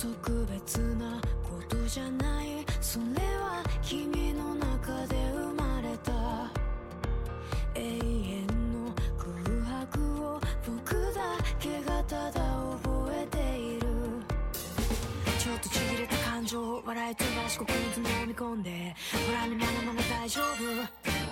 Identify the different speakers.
Speaker 1: 特別なことじゃない。それは君の中で生まれた。永遠の空白を僕だけがただ覚えている。ちょっとちぎれた感情を笑い飛ばしここに飲み込んで。ほらのまだまも大丈夫。